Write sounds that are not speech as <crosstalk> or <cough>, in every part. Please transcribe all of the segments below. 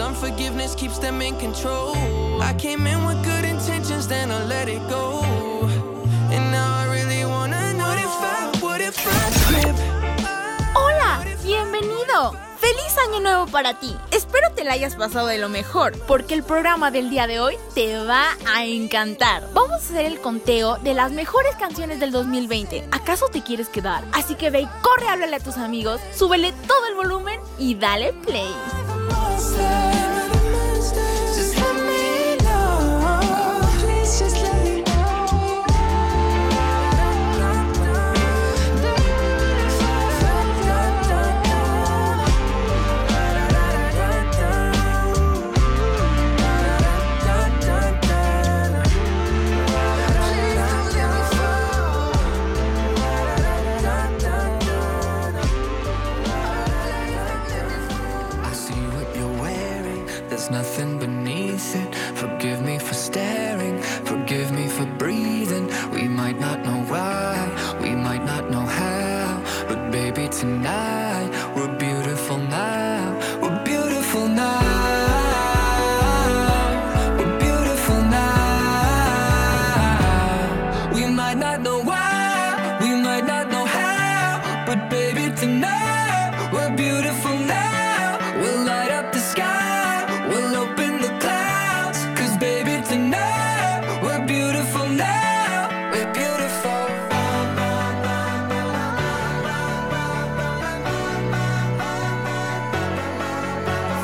Cause unforgiveness keeps them in control. I came in with good intentions, then I let it go. And now I really wanna know what if I, what if? Hola, bienvenido. ¡Feliz año nuevo para ti! Espero te la hayas pasado de lo mejor, porque el programa del día de hoy te va a encantar. Vamos a hacer el conteo de las mejores canciones del 2020. ¿Acaso te quieres quedar? Así que ve corre, háblale a tus amigos, súbele todo el volumen y dale play. monster.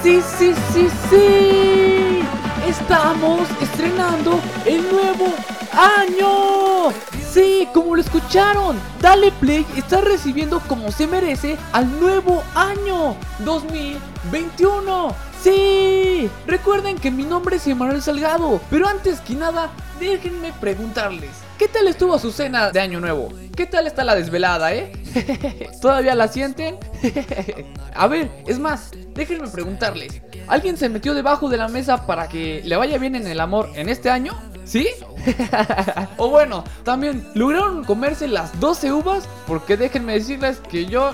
Sí, sí, sí, sí. Estamos estrenando el nuevo año. Sí, como lo escucharon, Dale Play está recibiendo como se merece al nuevo año 2021. Sí, recuerden que mi nombre es Emanuel Salgado, pero antes que nada, déjenme preguntarles, ¿qué tal estuvo su cena de año nuevo? ¿Qué tal está la desvelada, eh? <laughs> ¿Todavía la sienten? <laughs> A ver, es más, déjenme preguntarles. ¿Alguien se metió debajo de la mesa para que le vaya bien en el amor en este año? ¿Sí? <laughs> o bueno, también lograron comerse las 12 uvas porque déjenme decirles que yo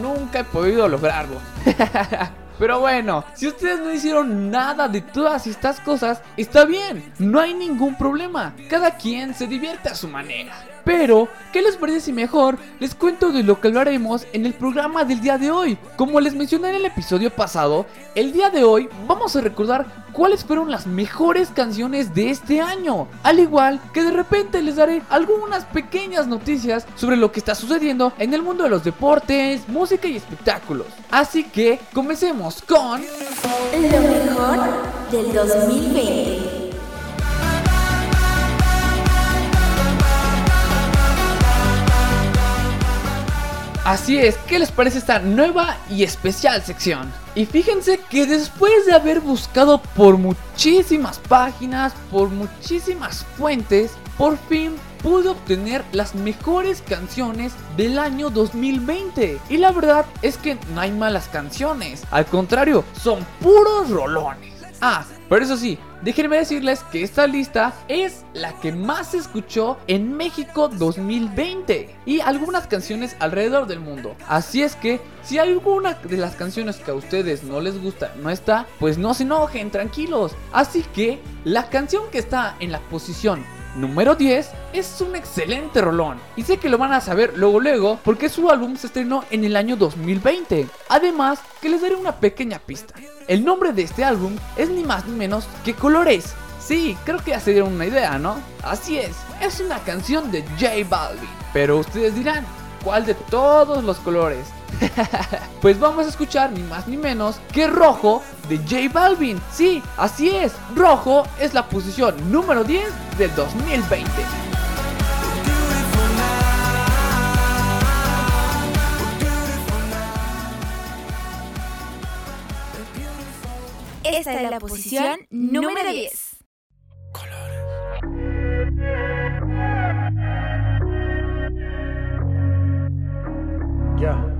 nunca he podido lograrlo. Pero bueno, si ustedes no hicieron nada de todas estas cosas, está bien, no hay ningún problema. Cada quien se divierte a su manera. Pero, ¿qué les parece si mejor les cuento de lo que hablaremos en el programa del día de hoy? Como les mencioné en el episodio pasado, el día de hoy vamos a recordar cuáles fueron las mejores canciones de este año. Al igual que de repente les daré algunas pequeñas noticias sobre lo que está sucediendo en el mundo de los deportes, música y espectáculos. Así que comencemos con... Lo mejor del 2020. Así es, ¿qué les parece esta nueva y especial sección? Y fíjense que después de haber buscado por muchísimas páginas, por muchísimas fuentes, por fin pude obtener las mejores canciones del año 2020. Y la verdad es que no hay malas canciones, al contrario, son puros rolones. Ah, pero eso sí, déjenme decirles que esta lista es la que más se escuchó en México 2020 y algunas canciones alrededor del mundo. Así es que si alguna de las canciones que a ustedes no les gusta no está, pues no se enojen, tranquilos. Así que la canción que está en la posición número 10 es un excelente rolón y sé que lo van a saber luego luego porque su álbum se estrenó en el año 2020. Además que les daré una pequeña pista. El nombre de este álbum es ni más ni menos que Colores. Sí, creo que ya se dieron una idea, ¿no? Así es, es una canción de J Balvin. Pero ustedes dirán, ¿cuál de todos los colores? <laughs> pues vamos a escuchar ni más ni menos que Rojo de J Balvin. Sí, así es, Rojo es la posición número 10 del 2020. Esta es la posición número 10. Yeah.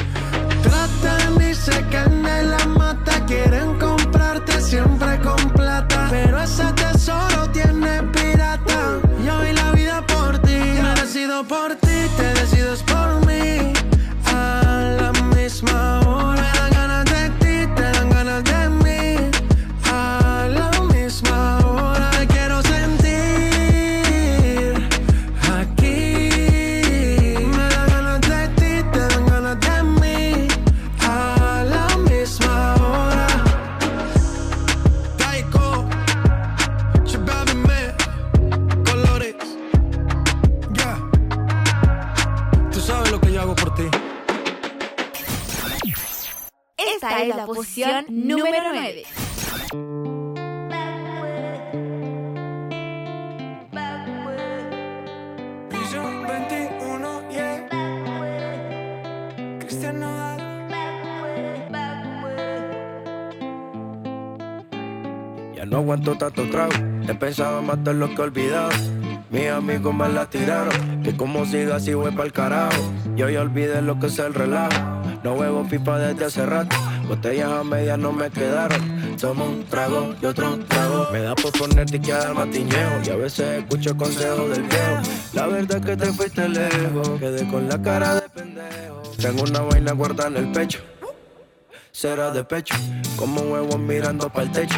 He pensado matar lo que olvidado. Mis amigos me la tiraron. Que como siga así voy pa'l carajo. Yo ya olvidé lo que es el relajo. No huevo pipa desde hace rato. Botellas a medias no me quedaron. Tomo un trago y otro trago. Me da por ponerte que al matiñeo. Y a veces escucho consejos del viejo. La verdad es que te fuiste lejos. Quedé con la cara de pendejo. Tengo una vaina guardada en el pecho. Será de pecho. Como huevos mirando para el techo.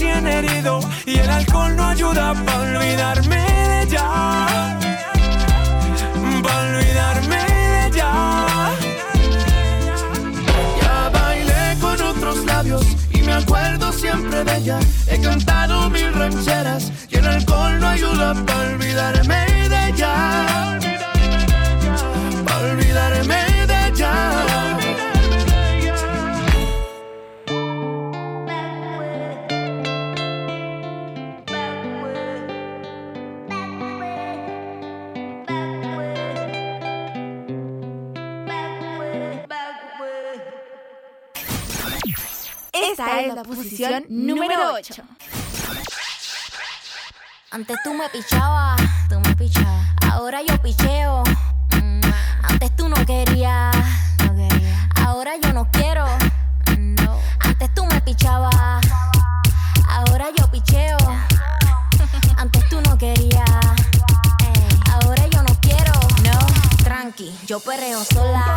Y el alcohol no ayuda para olvidarme de ella. Para olvidarme de ella. Ya bailé con otros labios y me acuerdo siempre de ella. He cantado mil rancheras y el alcohol no ayuda para olvidarme Esta es la posición número 8. Antes tú me pichabas, tú me pichabas. Ahora yo picheo. Mm, Antes tú no querías, no quería. Ahora yo no quiero. No. Antes tú me pichabas. Ahora yo picheo. Antes tú no querías. Ey. Ahora yo no quiero. No. Tranqui, yo perreo sola.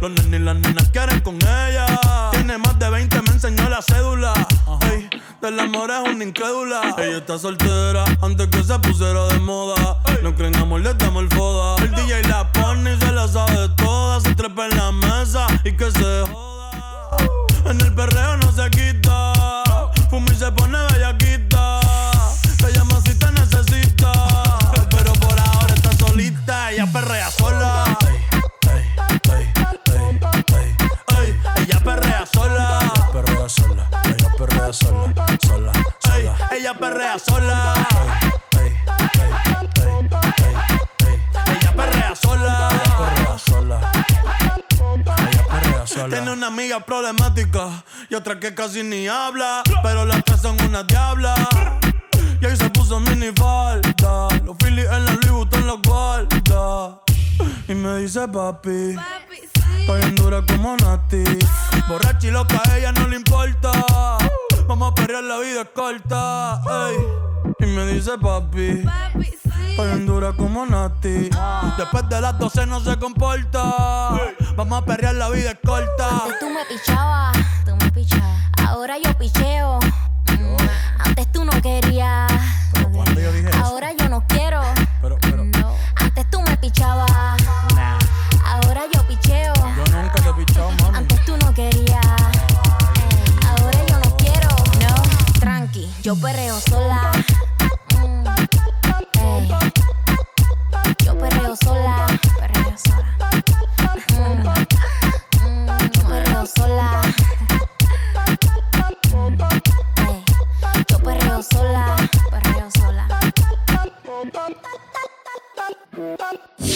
Los nenes y las nenas quieren con ella. Tiene más de 20, me enseñó la cédula. Ey, del amor es una incrédula. Ella está soltera antes que se pusiera de moda. No creen amor, le damos el foda. El DJ la pone y se la sabe toda. Se trepa en la mesa y que se joda. En el perreo otra que casi ni habla. Pero las tres son una diabla. Y ahí se puso mini falta. Los Phillies en la Louis Vuitton los guarda. Y me dice papi. Estoy en dura como Nati. Borracha y loca, a ella no le importa. Vamos a perrear, la vida es corta. ey. Y me dice papi. Estoy en dura como Nati. Después de las 12 no se comporta. Vamos a perrear, la vida es corta. Antes tú me pichabas, tú me pichabas. Ahora yo picheo. Mm, Antes tú no querías. ¿Cuándo yo dije eso? Ahora yo no quiero. Pero, pero, No. Antes tú me pichabas. nah. Ahora yo picheo. Yo nunca te he pichado, mami. Antes tú no querías. Ahora yo no quiero. No. Tranqui, yo perreo sola. Sola. Perreo sola. Mm, mm, Yo perreo sola. Yo perreo sola. Perreo sola.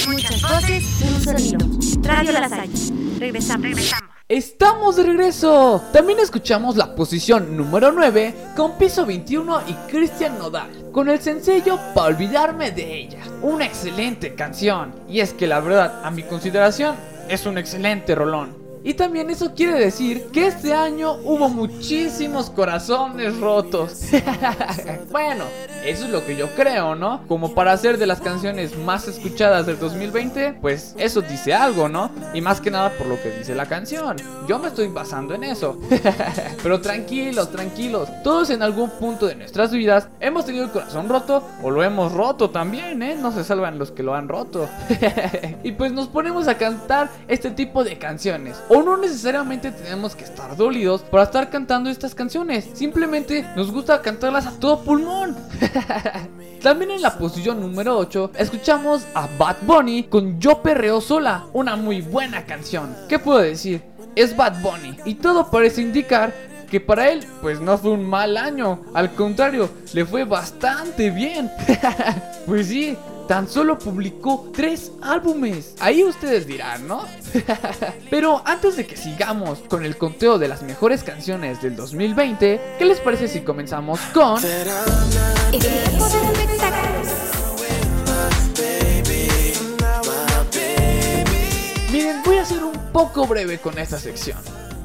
Muchas voces, un sonido. Radio La Salle. Regresamos. Regresamos. Estamos de regreso. También escuchamos la posición número 9 con Piso 21 y Cristian Nodal con el sencillo Pa' olvidarme de ella. Una excelente canción. Y es que la verdad, a mi consideración, es un excelente rolón. Y también eso quiere decir que este año hubo muchísimos corazones rotos. <laughs> bueno, Eso es lo que yo creo, ¿no? Como para ser de las canciones más escuchadas del 2020, pues eso dice algo, ¿no? Y más que nada por lo que dice la canción. Yo me estoy basando en eso. <laughs> Pero tranquilos, tranquilos. Todos en algún punto de nuestras vidas hemos tenido el corazón roto o lo hemos roto también, ¿eh? No se salvan los que lo han roto. <laughs> y pues nos ponemos a cantar este tipo de canciones. O no necesariamente tenemos que estar dolidos para estar cantando estas canciones. Simplemente nos gusta cantarlas a todo pulmón. <laughs> También en la posición número 8 escuchamos a Bad Bunny con Yo Perreo Sola, una muy buena canción. ¿Qué puedo decir? Es Bad Bunny y todo parece indicar que para él pues no fue un mal año, al contrario, le fue bastante bien. <laughs> pues sí, tan solo publicó tres álbumes. Ahí ustedes dirán, ¿no? <laughs> Pero antes de que sigamos con el conteo de las mejores canciones del 2020, ¿qué les parece si comenzamos con... Miren, voy a ser un poco breve con esta sección.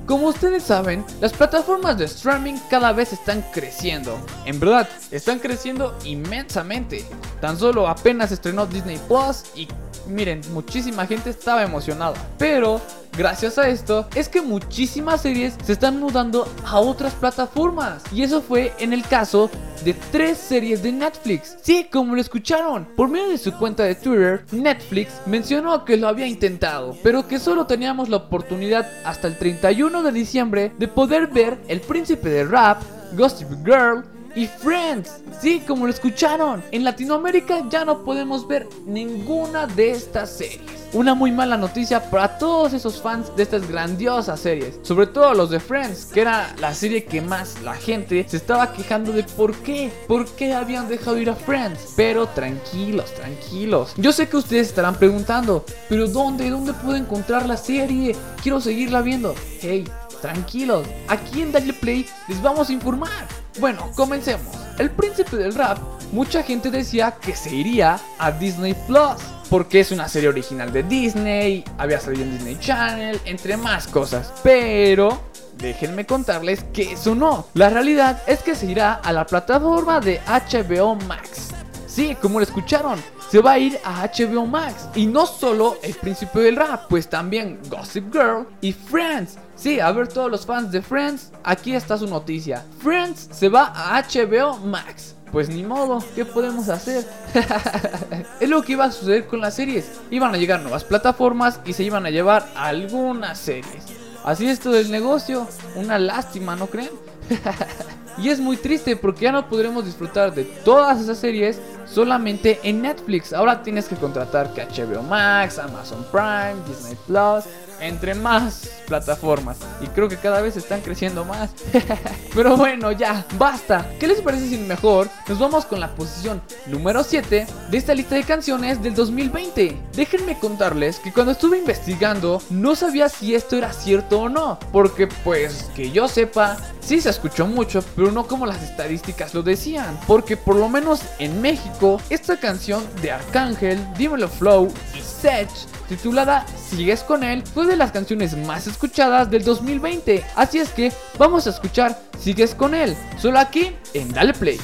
Como ustedes saben, las plataformas de streaming cada vez están creciendo. En verdad, están creciendo inmensamente. Tan solo apenas estrenó Disney Plus y miren, muchísima gente estaba emocionada. Pero gracias a esto es que muchísimas series se están mudando a otras plataformas. Y eso fue en el caso de tres series de Netflix. Sí, como lo escucharon. Por medio de su cuenta de Twitter, Netflix mencionó que lo había intentado, pero que solo teníamos la oportunidad hasta el 31 de diciembre de poder ver El Príncipe de Rap, Gossip Girl, y Friends. Sí, como lo escucharon, en Latinoamérica ya no podemos ver ninguna de estas series. Una muy mala noticia para todos esos fans de estas grandiosas series, sobre todo los de Friends, que era la serie que más la gente se estaba quejando de por qué, por qué habían dejado ir a Friends. Pero tranquilos, tranquilos. Yo sé que ustedes estarán preguntando, pero ¿dónde? ¿Dónde puedo encontrar la serie? Quiero seguirla viendo. Hey, tranquilos, aquí en Dale Play les vamos a informar. Bueno, comencemos. El príncipe del rap, mucha gente decía que se iría a Disney Plus. Porque es una serie original de Disney, había salido en Disney Channel, entre más cosas. Pero déjenme contarles que eso no. La realidad es que se irá a la plataforma de HBO Max. Sí, como lo escucharon, se va a ir a HBO Max. Y no solo El Príncipe del Rap, pues también Gossip Girl y Friends. Sí, a ver todos los fans de Friends, aquí está su noticia. Friends se va a HBO Max. Pues ni modo, ¿qué podemos hacer? <laughs> es lo que iba a suceder con las series. Iban a llegar nuevas plataformas y se iban a llevar algunas series. Así es todo el negocio. Una lástima, ¿no creen? <laughs> y es muy triste porque ya no podremos disfrutar de todas esas series solamente en Netflix. Ahora tienes que contratar que HBO Max, Amazon Prime, Disney Plus, entre más plataformas. Y creo que cada vez están creciendo más. <laughs> Pero bueno, ya, basta. ¿Qué les parece si mejor nos vamos con la posición número 7 de esta lista de canciones del 2020? Déjenme contarles que cuando estuve investigando no sabía si esto era cierto o no. Porque pues que yo sepa, sí se escuchó mucho, pero no como las estadísticas lo decían. Porque por lo menos en México, esta canción de Arcángel, Dímelo Flow y Sech titulada Sigues con él, fue de las canciones más escuchadas del 2020. Así es que vamos a escuchar Sigues con él, solo aquí en Dale Play.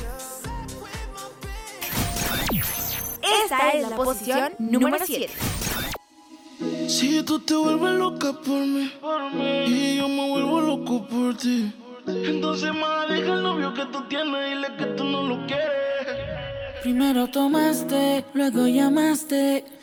Esta es la posición número 7. Si tú te vuelves loca por mí, y yo me vuelvo loco por ti, entonces más deja el novio que tú tienes y dile que tú no lo quieres. Primero tomaste, luego llamaste.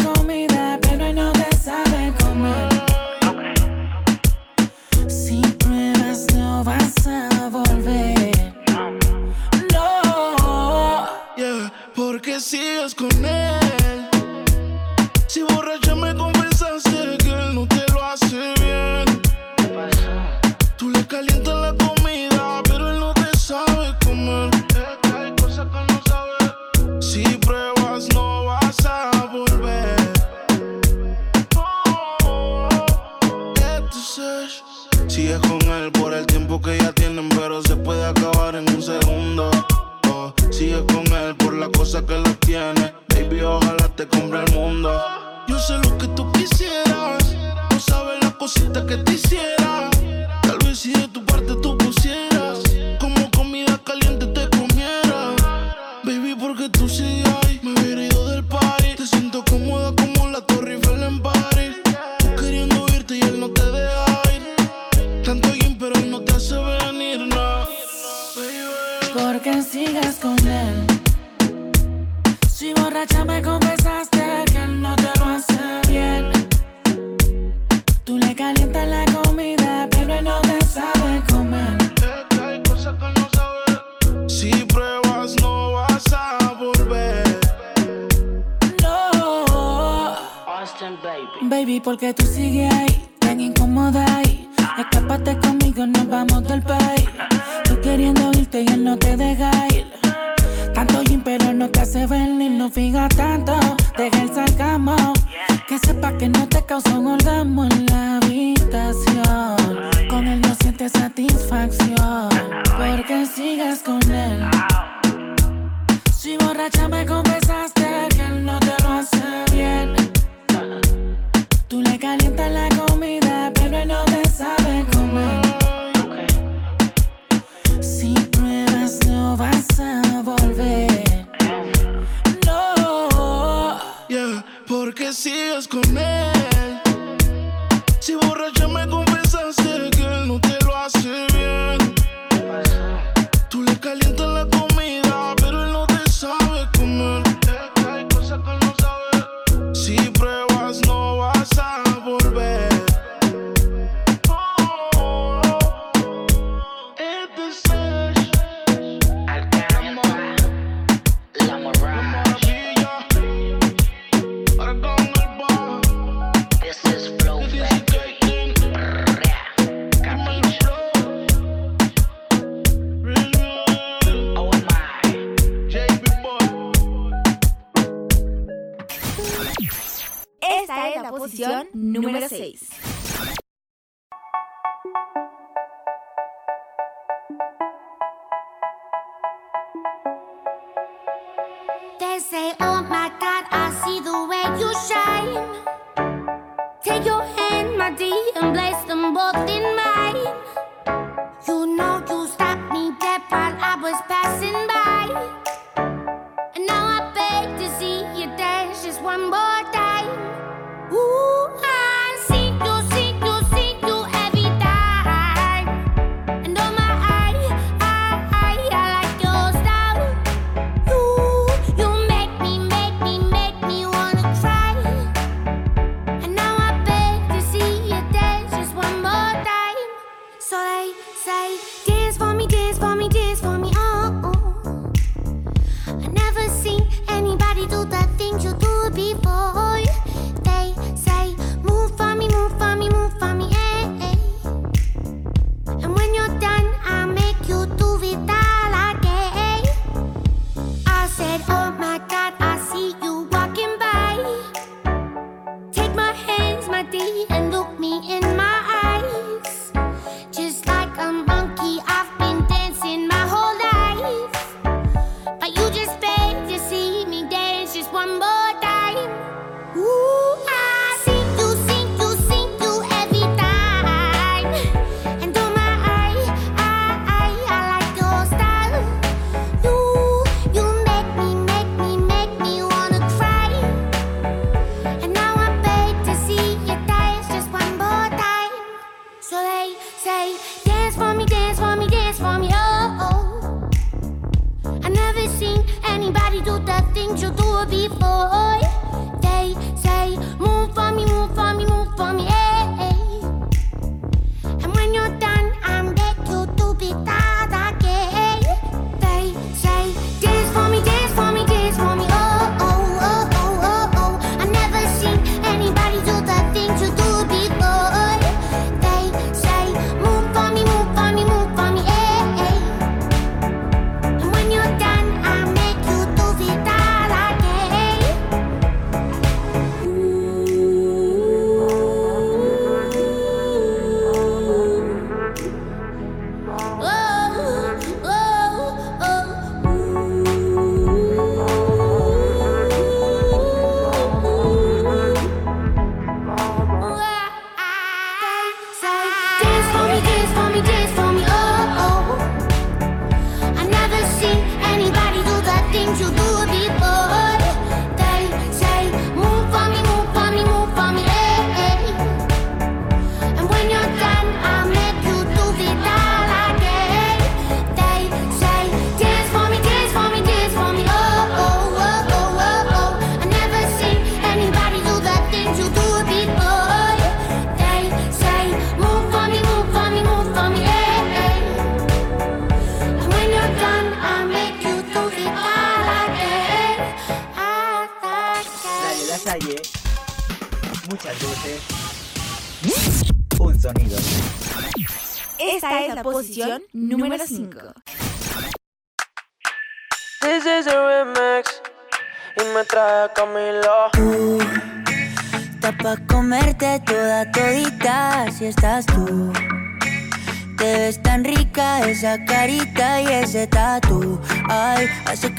sigas con él. Si borracha me confesaste que él no te lo hace bien. Tú le calientas la comida, pero él no te sabe comer. Hay cosas que no sabe. Si pruebas, no vas a volver. Oh, Sigues con él por el tiempo que ya tienen, pero se puede acabar en un segundo. Oh, sigues con él por la cosa que le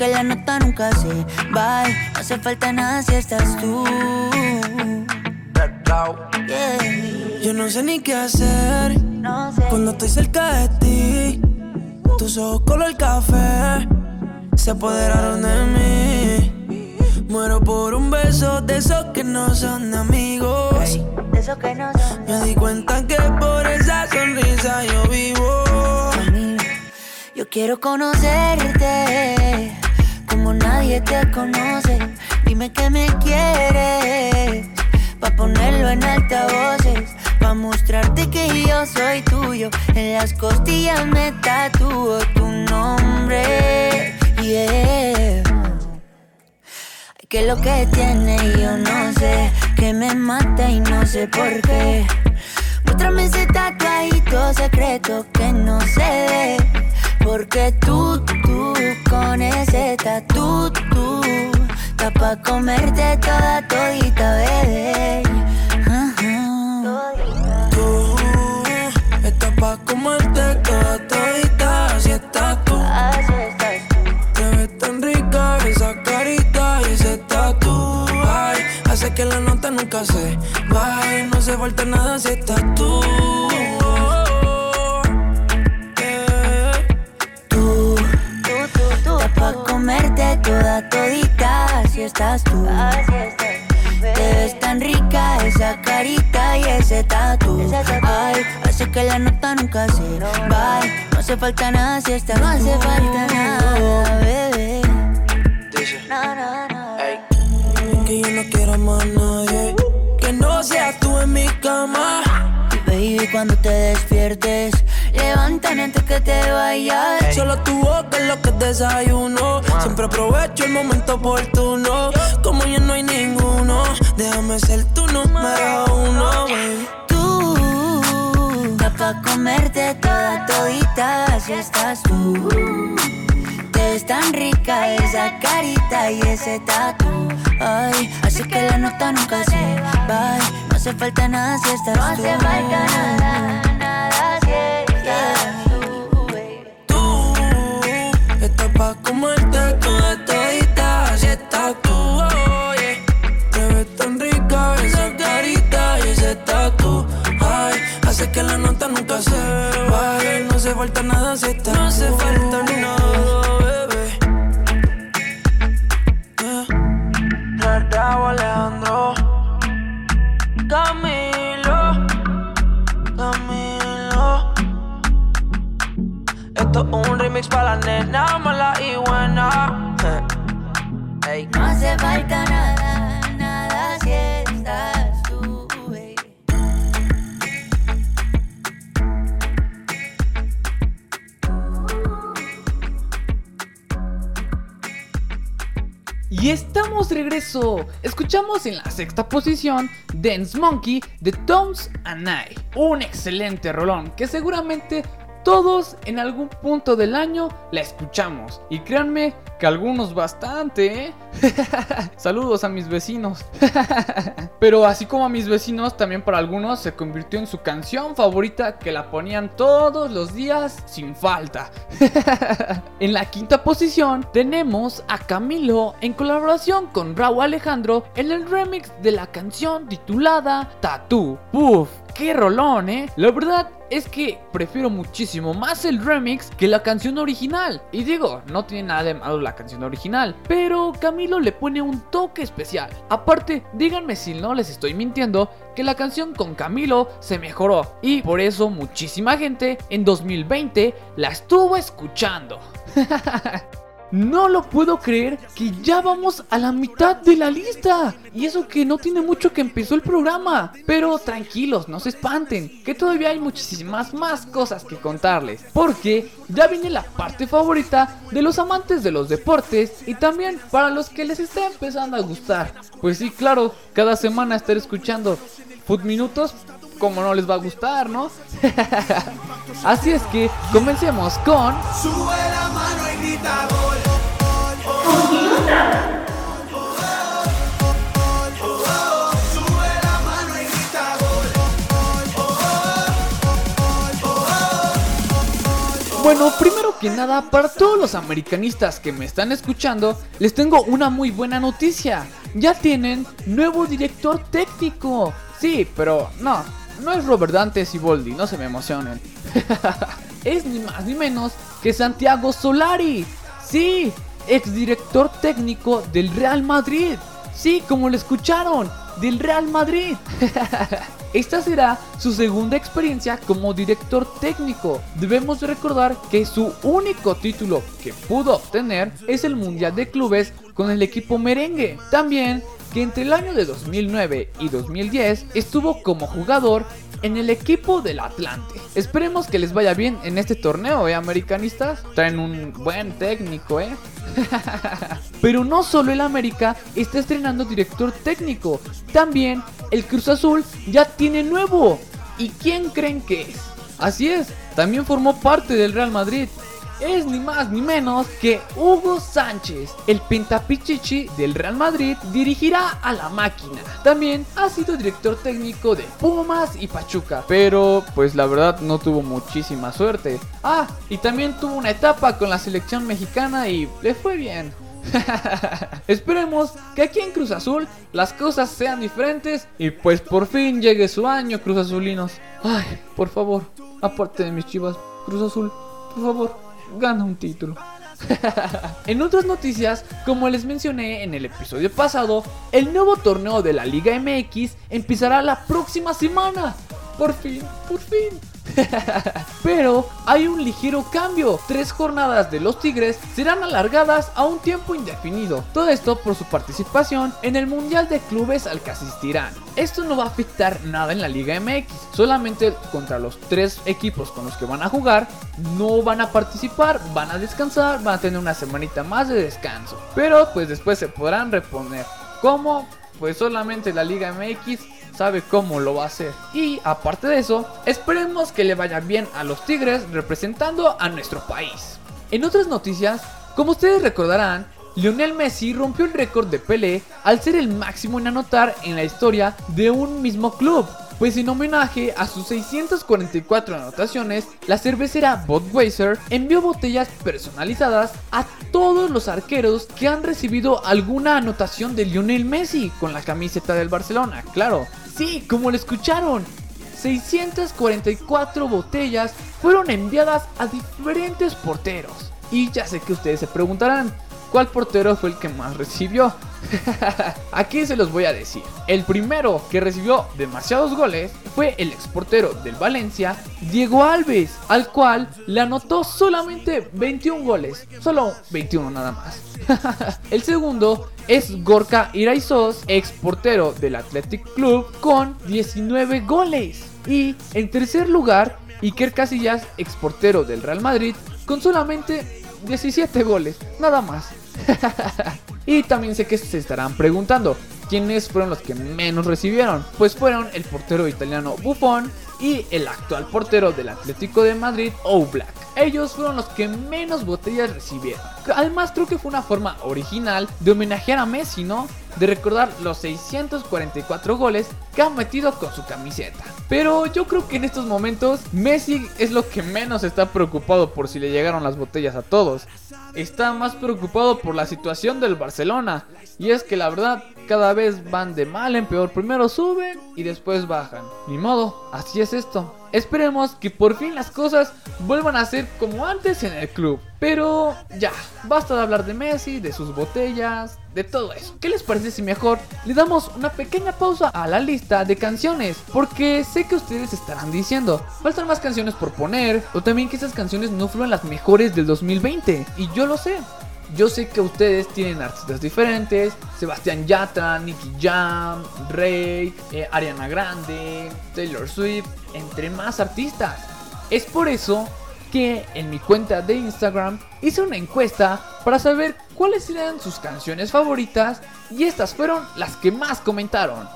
que la nota nunca se va. No hace falta nada si estás tú. Yeah. Yo no sé ni qué hacer cuando estoy cerca de ti. Tus ojos color café se apoderaron de mí. Muero por un beso de esos que no son de amigos. De esos que no son. Me di cuenta que por esa sonrisa yo vivo. Yo quiero conocerte nadie te conoce. Dime que me quieres pa ponerlo en altavoces, pa mostrarte que yo soy tuyo. En las costillas me tatúo tu nombre. Yeah. Que lo que tiene yo no sé, que me mata y no sé por qué. Muéstrame ese tatuadito secreto que no ve. Porque tú, tú, con ese tatu, tú, está pa' comerte toda todita, bebé. Tú estás pa' comerte toda todita, así estás tú. Te ves tan rica esa carita y ese tatu. Ay, hace que la nota nunca se vaya. No hace falta nada si estás tú. Tú, comerte toda todita, si estás tú. Te ves tan rica esa carita y ese tatu. Ay, hace que la nota nunca se va. No hace falta nada si estás No hace falta nada, bebé. No, no, no. Que yo no quiero más nadie. Que no seas tú en mi cama. Baby, cuando te despiertes, levántame antes que te vayas. Solo tu boca es lo que desayuno. Siempre aprovecho el momento oportuno. Como ya no hay ninguno, déjame ser tu número uno. baby. Tú, está pa' comerte toda todita, si estás tú. Te ves tan rica esa carita y ese tatu. Ay, así que la nota nunca se va. No hace falta nada si estás no tú. No hace falta nada pa' comerte toda todita, así estás tú. oh, yeah. Te ves tan rica esa carita y ese tatu. Ay, hace que la nota nunca se vaya. No hace falta nada si estás No hace falta Esto un remix para la nena mala y buena. No hace falta nada, nada si estás tú. baby. Y estamos de regreso. Escuchamos en la sexta posición Dance Monkey de Tones and I. Un excelente rolón que seguramente todos en algún punto del año la escuchamos. Y créanme que algunos bastante, ¿eh? <laughs> Saludos a mis vecinos. <laughs> Pero así como a mis vecinos, también para algunos se convirtió en su canción favorita que la ponían todos los días sin falta. <laughs> en la quinta posición tenemos a Camilo en colaboración con Raúl Alejandro en el remix de la canción titulada Tattoo. Puff, qué rolón, ¿eh? La verdad es que prefiero muchísimo más el remix que la canción original. Y digo, no tiene nada de malo la canción original, pero Camilo le pone un toque especial. Aparte, díganme si no les estoy mintiendo, que la canción con Camilo se mejoró. Y por eso muchísima gente en 2020 la estuvo escuchando. <laughs> No lo puedo creer que ya vamos a la mitad de la lista. Y eso que no tiene mucho que empezó el programa. Pero tranquilos, no se espanten, que todavía hay muchísimas más cosas que contarles. Porque ya viene la parte favorita de los amantes de los deportes y también para los que les está empezando a gustar. Pues sí, claro, cada semana estar escuchando Food Minutos como no les va a gustar, ¿no? <laughs> Así es que comencemos con... Sube la mano y grita gol. Bueno, primero que nada, para todos los americanistas que me están escuchando, les tengo una muy buena noticia. Ya tienen nuevo director técnico. Sí, pero no, no es Robert Dante Siboldi, no se me emocionen. <laughs> es ni más ni menos que Santiago Solari. Sí, exdirector técnico del Real Madrid. Sí, como lo escucharon, del Real Madrid. <laughs> Esta será su segunda experiencia como director técnico. Debemos recordar que su único título que pudo obtener es el Mundial de Clubes con el equipo merengue. También que entre el año de 2009 y 2010 estuvo como jugador en el equipo del Atlante. Esperemos que les vaya bien en este torneo, ¿eh, americanistas? Traen un buen técnico, ¿eh? <laughs> Pero no solo el América está estrenando director técnico, también el Cruz Azul ya tiene nuevo. ¿Y quién creen que es? Así es, también formó parte del Real Madrid es ni más ni menos que Hugo Sánchez, el pentapichichi del Real Madrid, dirigirá a la máquina. También ha sido director técnico de Pumas y Pachuca, pero pues la verdad no tuvo muchísima suerte. Ah, y también tuvo una etapa con la selección mexicana y le fue bien. <laughs> Esperemos que aquí en Cruz Azul las cosas sean diferentes y pues por fin llegue su año, Cruz Azulinos. Ay, por favor, aparte de mis chivas, Cruz Azul, por favor gana un título. <laughs> en otras noticias, como les mencioné en el episodio pasado, el nuevo torneo de la Liga MX empezará la próxima semana. Por fin, por fin. <laughs> Pero hay un ligero cambio. Tres jornadas de los Tigres serán alargadas a un tiempo indefinido. Todo esto por su participación en el Mundial de Clubes al que asistirán. Esto no va a afectar nada en la Liga MX. Solamente contra los tres equipos con los que van a jugar no van a participar, van a descansar, van a tener una semanita más de descanso. Pero pues después se podrán reponer. ¿Cómo? Pues solamente la Liga MX sabe cómo lo va a hacer. Y aparte de eso, esperemos que le vaya bien a los Tigres representando a nuestro país. En otras noticias, como ustedes recordarán, Lionel Messi rompió el récord de Pelé al ser el máximo en anotar en la historia de un mismo club. Pues en homenaje a sus 644 anotaciones, la cervecera Budweiser envió botellas personalizadas a todos los arqueros que han recibido alguna anotación de Lionel Messi con la camiseta del Barcelona, claro. Sí, como lo escucharon. 644 botellas fueron enviadas a diferentes porteros. Y ya sé que ustedes se preguntarán, ¿cuál portero fue el que más recibió? <laughs> Aquí se los voy a decir. El primero que recibió demasiados goles fue el exportero del Valencia, Diego Alves, al cual le anotó solamente 21 goles. Solo 21 nada más. <laughs> el segundo es Gorka Iraizos, exportero del Athletic Club, con 19 goles. Y en tercer lugar, Iker Casillas, exportero del Real Madrid, con solamente 17 goles, nada más. <laughs> y también sé que se estarán preguntando, ¿quiénes fueron los que menos recibieron? Pues fueron el portero italiano Buffon y el actual portero del Atlético de Madrid, Oblak. Ellos fueron los que menos botellas recibieron. Además creo que fue una forma original de homenajear a Messi, ¿no? De recordar los 644 goles que ha metido con su camiseta. Pero yo creo que en estos momentos Messi es lo que menos está preocupado por si le llegaron las botellas a todos. Está más preocupado por la situación del Barcelona. Y es que la verdad cada vez van de mal en peor. Primero suben y después bajan. Ni modo, así es esto. Esperemos que por fin las cosas vuelvan a ser como antes en el club. Pero ya, basta de hablar de Messi, de sus botellas, de todo eso. ¿Qué les parece si mejor le damos una pequeña pausa a la lista de canciones? Porque sé que ustedes estarán diciendo, faltan más canciones por poner, o también que esas canciones no fueron las mejores del 2020. Y yo lo sé. Yo sé que ustedes tienen artistas diferentes, Sebastián Yatra, Nicky Jam, Rey, eh, Ariana Grande, Taylor Swift, entre más artistas. Es por eso que en mi cuenta de Instagram hice una encuesta para saber cuáles eran sus canciones favoritas y estas fueron las que más comentaron.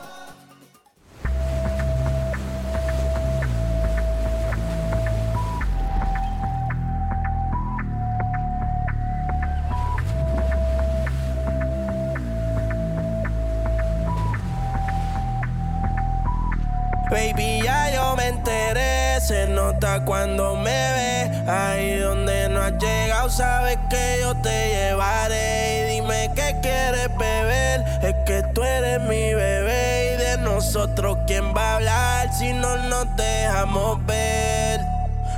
Cuando me ve. Ahí donde no has llegado, sabes que yo te llevaré. Y dime qué quieres beber, es que tú eres mi bebé. Y de nosotros, ¿quién va a hablar si no nos dejamos ver?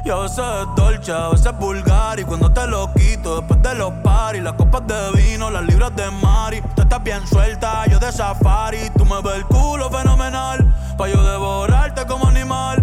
Y a veces es dolce, a veces es vulgar Y cuando te lo quito después de los paris Las copas de vino, las libras de mari Tú estás bien suelta, yo de safari Tú me ves el culo fenomenal Pa' yo devorarte como animal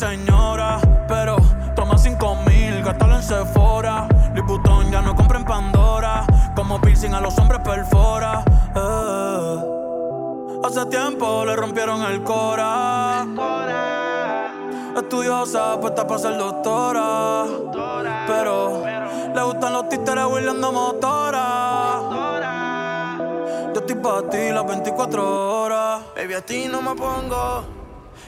señora, pero toma cinco mil, gástalo en Sephora. Liputón ya no compra en Pandora, como piercing a los hombres perfora. Eh. Hace tiempo le rompieron el cora. Estudiosa, puesta para ser doctora. Pero le gustan los títeres huirleando motora. Yo estoy para ti las 24 horas. Baby, a ti no me pongo.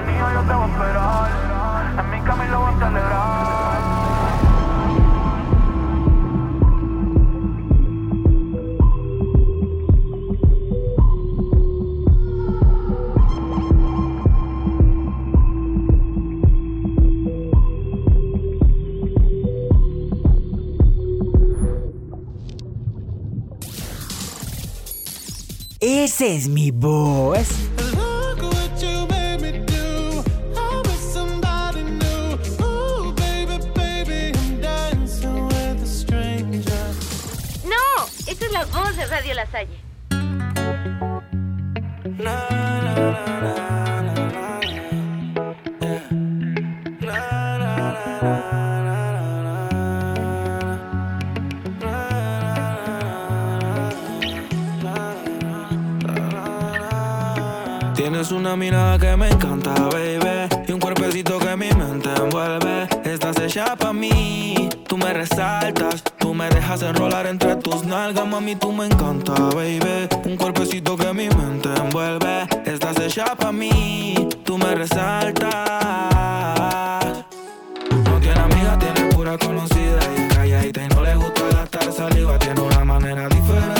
Venido yo te voy a esperar, en mi lo voy a celebrar. Ese es mi voz. La Salle. Tienes una mirada que me encanta, baby. Y un cuerpecito que mi mente envuelve. Estás hecha pa' mí. Me resaltas. Tú me dejas enrolar entre tus nalgas, mami. Tú me encanta, baby. Un cuerpecito que mi mente envuelve. Estás hecha pa' mí. Tú me resaltas. No tiene amiga, tiene pura conocida. Y calladita y no le gusta gastar saliva. Tiene una manera diferente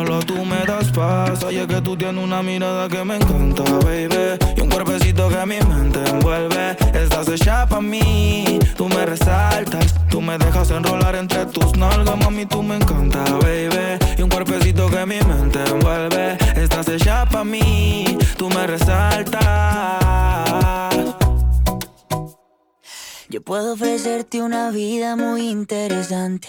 solo tú me das paz. Oye, que tú tienes una mirada que me encanta, baby. Y un cuerpecito que mi mente envuelve. Estás hecha para mí, tú me resaltas. Tú me dejas enrolar entre tus nalgas, mami, tú me encanta, baby. Y un cuerpecito que mi mente envuelve. Estás hecha para mí, tú me resaltas. Yo puedo ofrecerte una vida muy interesante.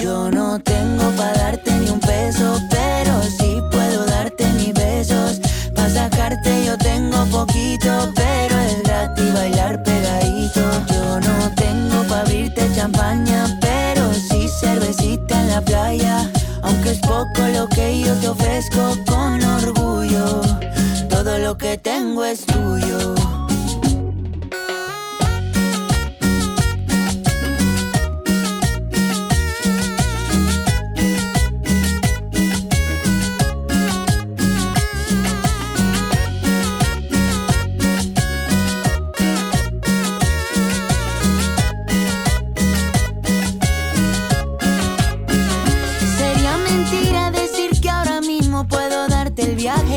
Yo no tengo para darte ni un peso, pero sí puedo darte mis besos. Pa' sacarte yo tengo poquito, pero es gratis bailar pegadito. Yo no tengo pa' abrirte champaña, pero sí cervecita en la playa. Aunque es poco lo que yo te ofrezco con orgullo, todo lo que tengo es tuyo.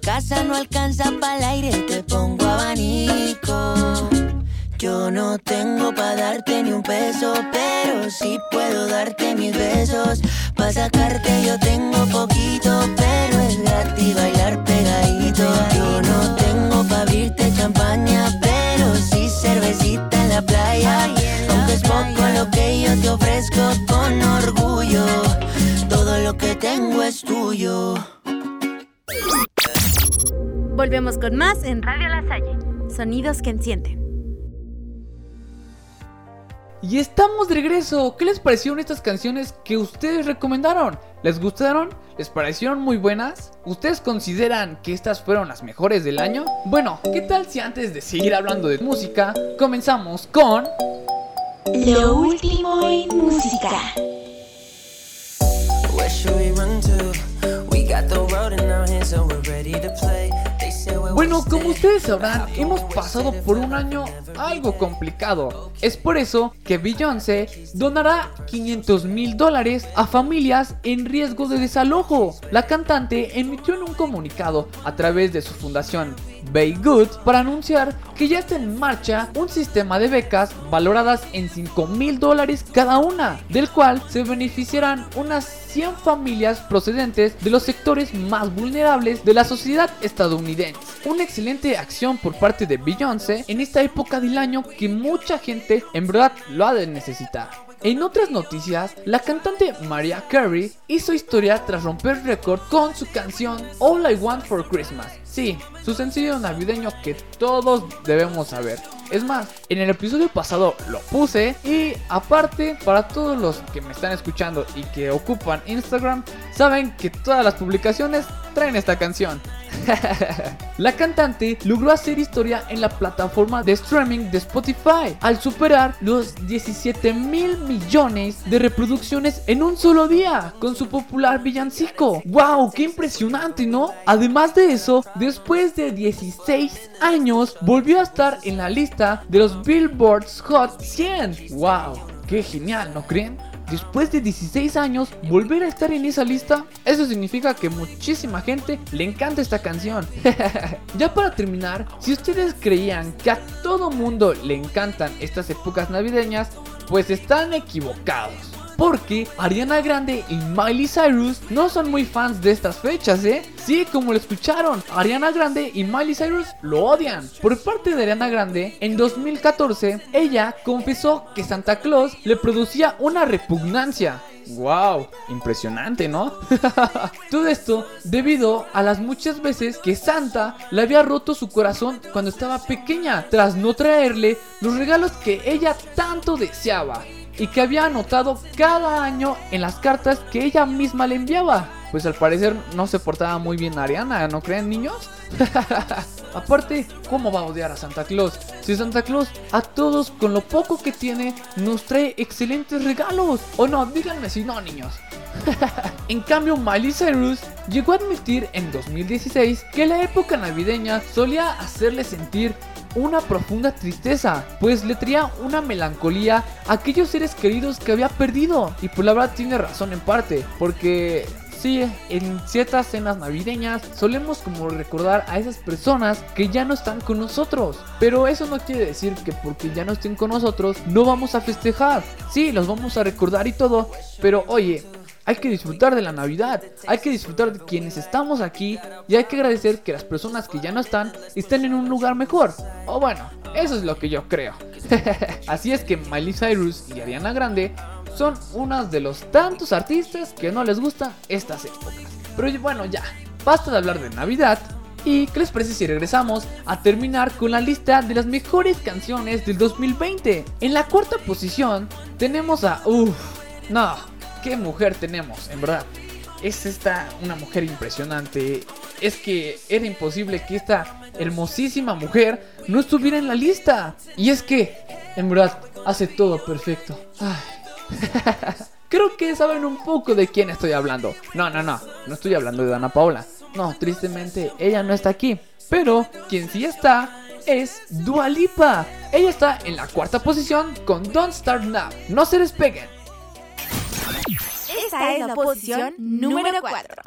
Casa no alcanza para el aire, te pongo abanico. Yo no tengo para darte ni un peso, pero sí puedo darte mis besos. Pa' sacarte yo tengo poquito, pero es gratis bailar pegadito. Yo no tengo pa' abrirte champaña, pero sí cervecita en la playa. Aunque es poco lo que yo te ofrezco con orgullo, todo lo que tengo es tuyo. Volvemos con más en Radio La Salle. Sonidos que encienden. Y estamos de regreso. ¿Qué les parecieron estas canciones que ustedes recomendaron? ¿Les gustaron? ¿Les parecieron muy buenas? ¿Ustedes consideran que estas fueron las mejores del año? Bueno, ¿qué tal si antes de seguir hablando de música, comenzamos con... Lo último en música. Where should we run to? We got the road in our hands, so we're ready to play. Bueno, como ustedes sabrán, hemos pasado por un año algo complicado. Es por eso que Beyoncé donará 500 mil dólares a familias en riesgo de desalojo. La cantante emitió en un comunicado a través de su fundación Bay Good para anunciar que ya está en marcha un sistema de becas valoradas en 5 mil dólares cada una, del cual se beneficiarán unas 100 familias procedentes de los sectores más vulnerables de la sociedad estadounidense. Una excelente acción por parte de Beyoncé en esta época del año que mucha gente en verdad lo ha de necesitar. En otras noticias, la cantante Mariah Carey hizo historia tras romper récord con su canción All I Want for Christmas. Sí, su sencillo navideño que todos debemos saber. Es más, en el episodio pasado lo puse y aparte para todos los que me están escuchando y que ocupan Instagram, saben que todas las publicaciones traen esta canción. la cantante logró hacer historia en la plataforma de streaming de Spotify al superar los 17 mil millones de reproducciones en un solo día con su popular villancico. ¡Wow! ¡Qué impresionante, ¿no? Además de eso, después de 16 años, volvió a estar en la lista de los Billboard's Hot 100. ¡Wow! ¡Qué genial, ¿no creen? Después de 16 años, volver a estar en esa lista, eso significa que muchísima gente le encanta esta canción. <laughs> ya para terminar, si ustedes creían que a todo mundo le encantan estas épocas navideñas, pues están equivocados. Porque Ariana Grande y Miley Cyrus no son muy fans de estas fechas, ¿eh? Sí, como lo escucharon, Ariana Grande y Miley Cyrus lo odian. Por parte de Ariana Grande, en 2014, ella confesó que Santa Claus le producía una repugnancia. ¡Wow! Impresionante, ¿no? <laughs> Todo esto debido a las muchas veces que Santa le había roto su corazón cuando estaba pequeña, tras no traerle los regalos que ella tanto deseaba y que había anotado cada año en las cartas que ella misma le enviaba. Pues al parecer no se portaba muy bien Ariana, ¿no creen niños? <laughs> Aparte, ¿cómo va a odiar a Santa Claus? Si Santa Claus a todos con lo poco que tiene nos trae excelentes regalos. O no, díganme si no, niños. <laughs> en cambio, Miley Cyrus llegó a admitir en 2016 que la época navideña solía hacerle sentir una profunda tristeza, pues le traía una melancolía a aquellos seres queridos que había perdido. Y pues la verdad tiene razón en parte, porque sí, en ciertas cenas navideñas solemos como recordar a esas personas que ya no están con nosotros. Pero eso no quiere decir que porque ya no estén con nosotros no vamos a festejar. Sí, los vamos a recordar y todo, pero oye, hay que disfrutar de la Navidad, hay que disfrutar de quienes estamos aquí y hay que agradecer que las personas que ya no están estén en un lugar mejor. O bueno, eso es lo que yo creo. <laughs> Así es que Miley Cyrus y Ariana Grande son unas de los tantos artistas que no les gustan estas épocas. Pero bueno, ya, basta de hablar de Navidad. ¿Y qué les parece si regresamos a terminar con la lista de las mejores canciones del 2020? En la cuarta posición tenemos a... Uff, no, qué mujer tenemos, en verdad. Es esta una mujer impresionante. Es que era imposible que esta hermosísima mujer no estuviera en la lista. Y es que, en verdad, hace todo perfecto. Ay. <laughs> Creo que saben un poco de quién estoy hablando. No, no, no. No estoy hablando de Dana Paola. No, tristemente, ella no está aquí. Pero quien sí está es Dua Lipa. Ella está en la cuarta posición con Don't Start Now. No se despeguen. Esta es la posición número 4.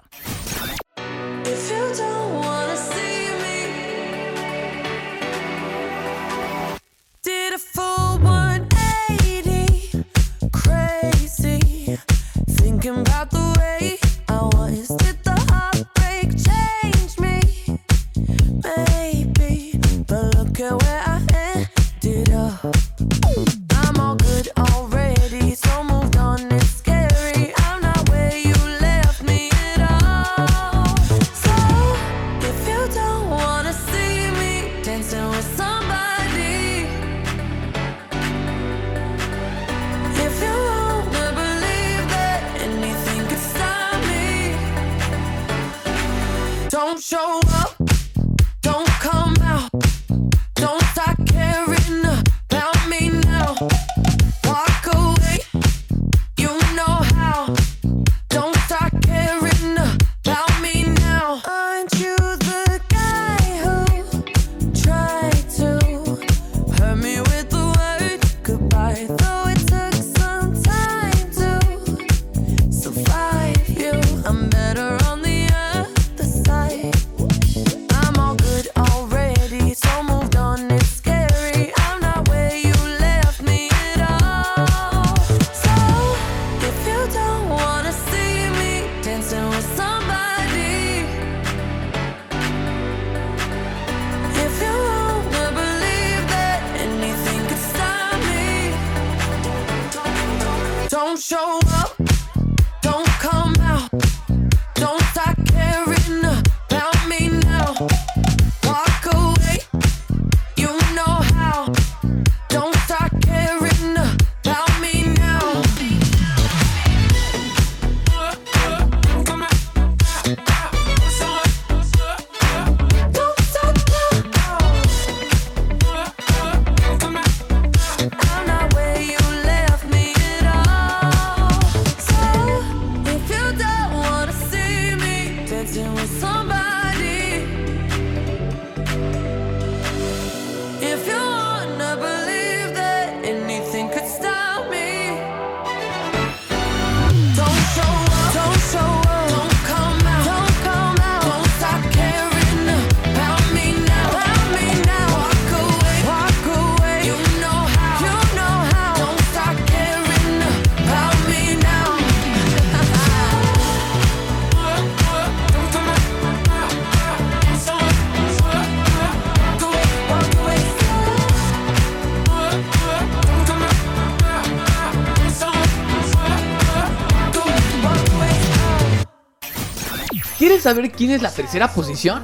Saber quién es la tercera posición?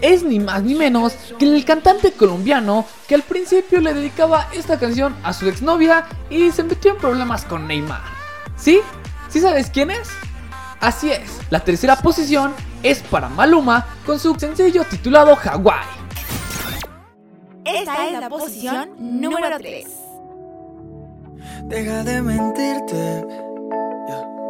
Es ni más ni menos que el cantante colombiano que al principio le dedicaba esta canción a su exnovia y se metió en problemas con Neymar. ¿Sí? ¿Sí sabes quién es? Así es, la tercera posición es para Maluma con su sencillo titulado Hawaii Esta es la posición número 3. Deja de mentirte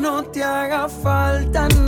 no te haga falta.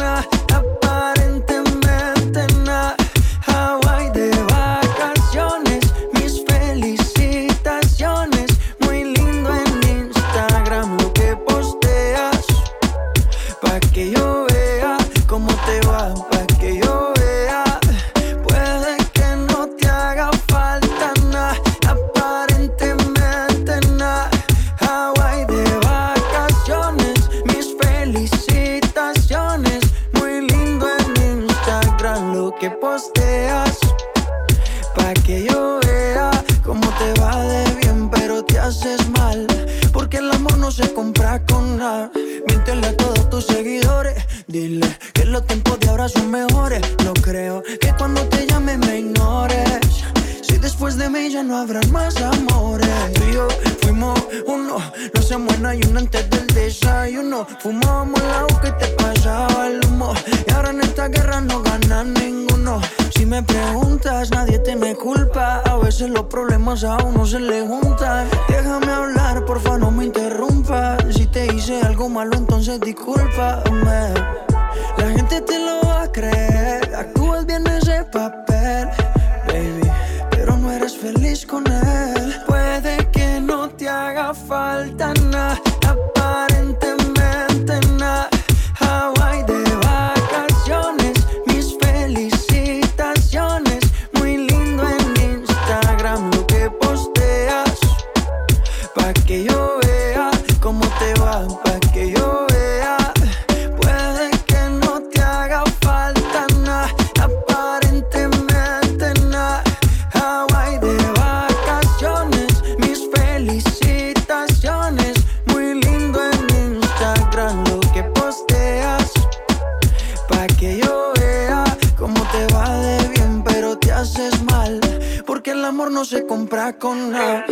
haces mal, porque el amor no se compra con nada.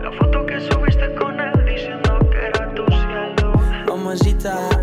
La foto que subiste con él diciendo que era tu cielo. Mamacita.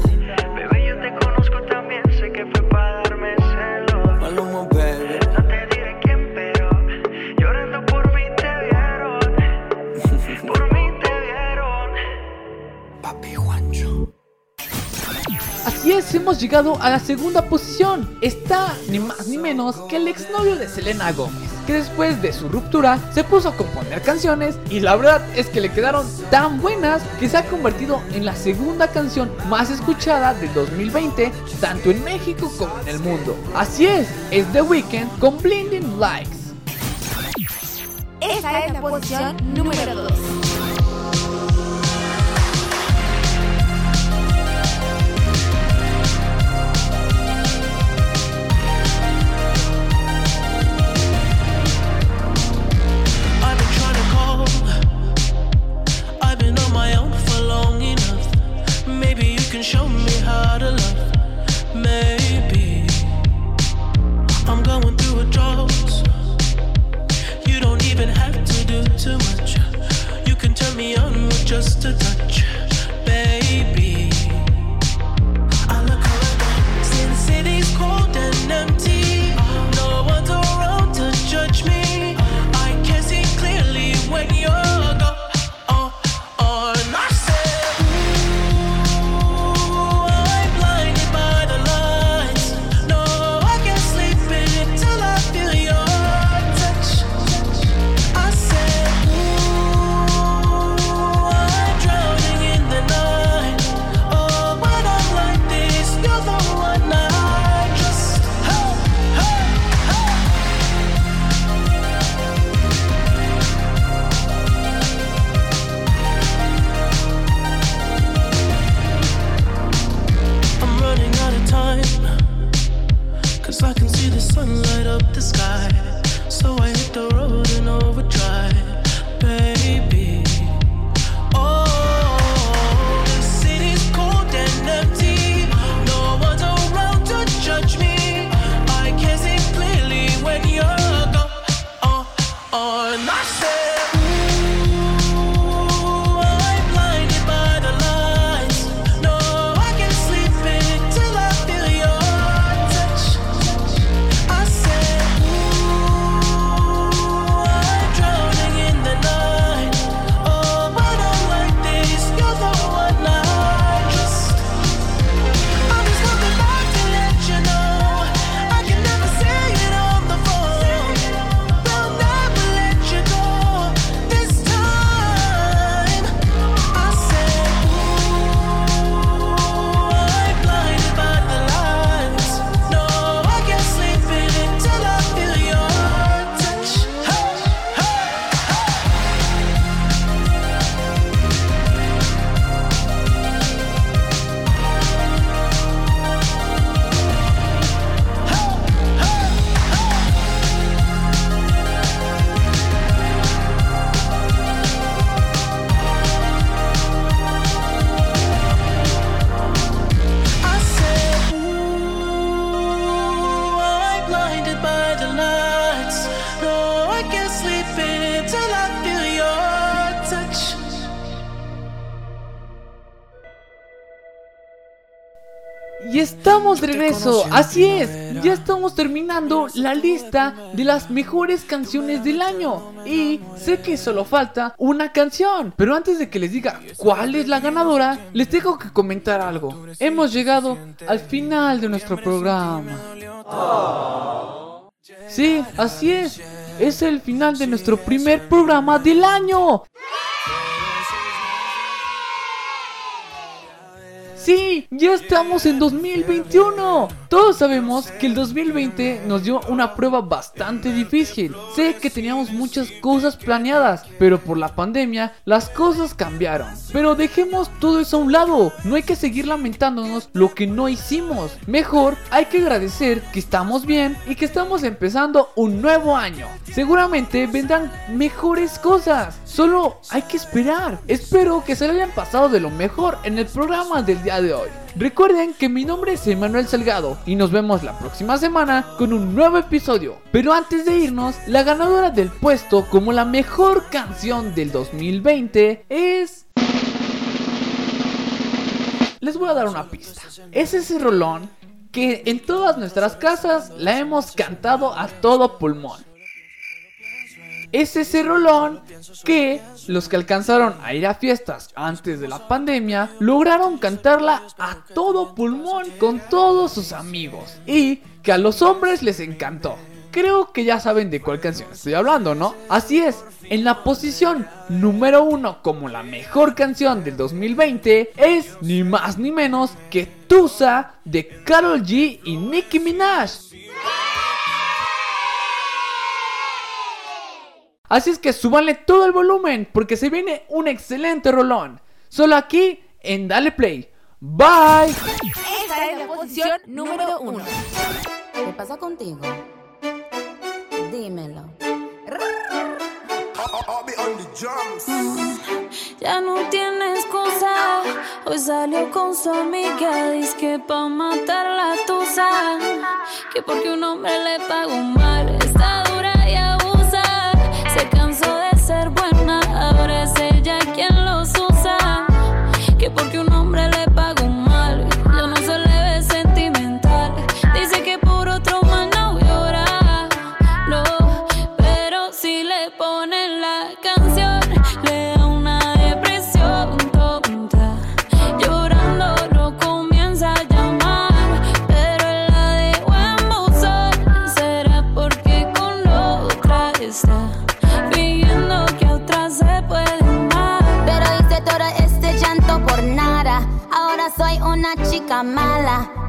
Hemos llegado a la segunda posición. Está ni más ni menos que el exnovio de Selena Gómez, que después de su ruptura se puso a componer canciones y la verdad es que le quedaron tan buenas que se ha convertido en la segunda canción más escuchada del 2020, tanto en México como en el mundo. Así es, es The Weeknd con Blinding Lights. Esta es la posición número 2. Así es, ya estamos terminando la lista de las mejores canciones del año. Y sé que solo falta una canción. Pero antes de que les diga cuál es la ganadora, les tengo que comentar algo. Hemos llegado al final de nuestro programa. Sí, así es. Es el final de nuestro primer programa del año. Sí, ya estamos en 2021. Todos sabemos que el 2020 nos dio una prueba bastante difícil. Sé que teníamos muchas cosas planeadas, pero por la pandemia las cosas cambiaron. Pero dejemos todo eso a un lado. No hay que seguir lamentándonos lo que no hicimos. Mejor hay que agradecer que estamos bien y que estamos empezando un nuevo año. Seguramente vendrán mejores cosas. Solo hay que esperar. Espero que se lo hayan pasado de lo mejor en el programa del día de hoy. Recuerden que mi nombre es Emanuel Salgado y nos vemos la próxima semana con un nuevo episodio. Pero antes de irnos, la ganadora del puesto como la mejor canción del 2020 es... Les voy a dar una pista. Es ese rolón que en todas nuestras casas la hemos cantado a todo pulmón. Es ese rolón que los que alcanzaron a ir a fiestas antes de la pandemia lograron cantarla a todo pulmón con todos sus amigos y que a los hombres les encantó. Creo que ya saben de cuál canción estoy hablando, ¿no? Así es, en la posición número uno como la mejor canción del 2020 es ni más ni menos que Tusa de Karol G y Nicki Minaj. Así es que súbanle todo el volumen porque se viene un excelente rolón. Solo aquí en Dale Play. Bye. Esta es la posición número uno. ¿Qué pasa contigo? Dímelo. Ya no tiene excusa. Hoy salió con su amiga. Dice que pa' matar la tusa. Que porque un hombre le pagó mal.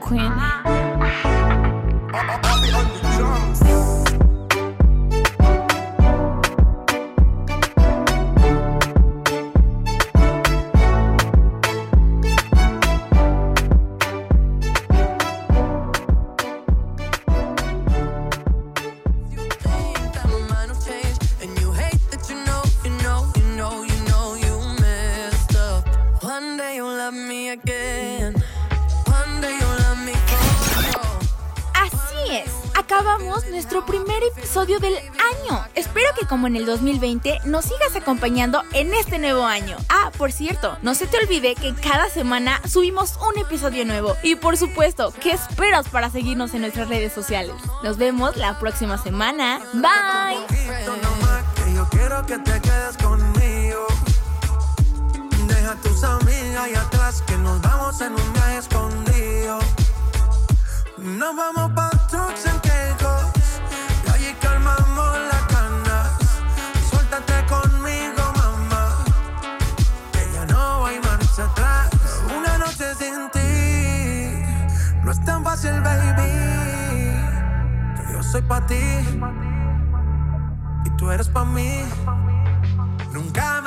Queen. Como en el 2020 nos sigas acompañando en este nuevo año. Ah, por cierto, no se te olvide que cada semana subimos un episodio nuevo. Y por supuesto, ¿qué esperas para seguirnos en nuestras redes sociales? Nos vemos la próxima semana. Bye. Yo quiero baby. Que yo soy pa' ti y tú eres pa' mí. Nunca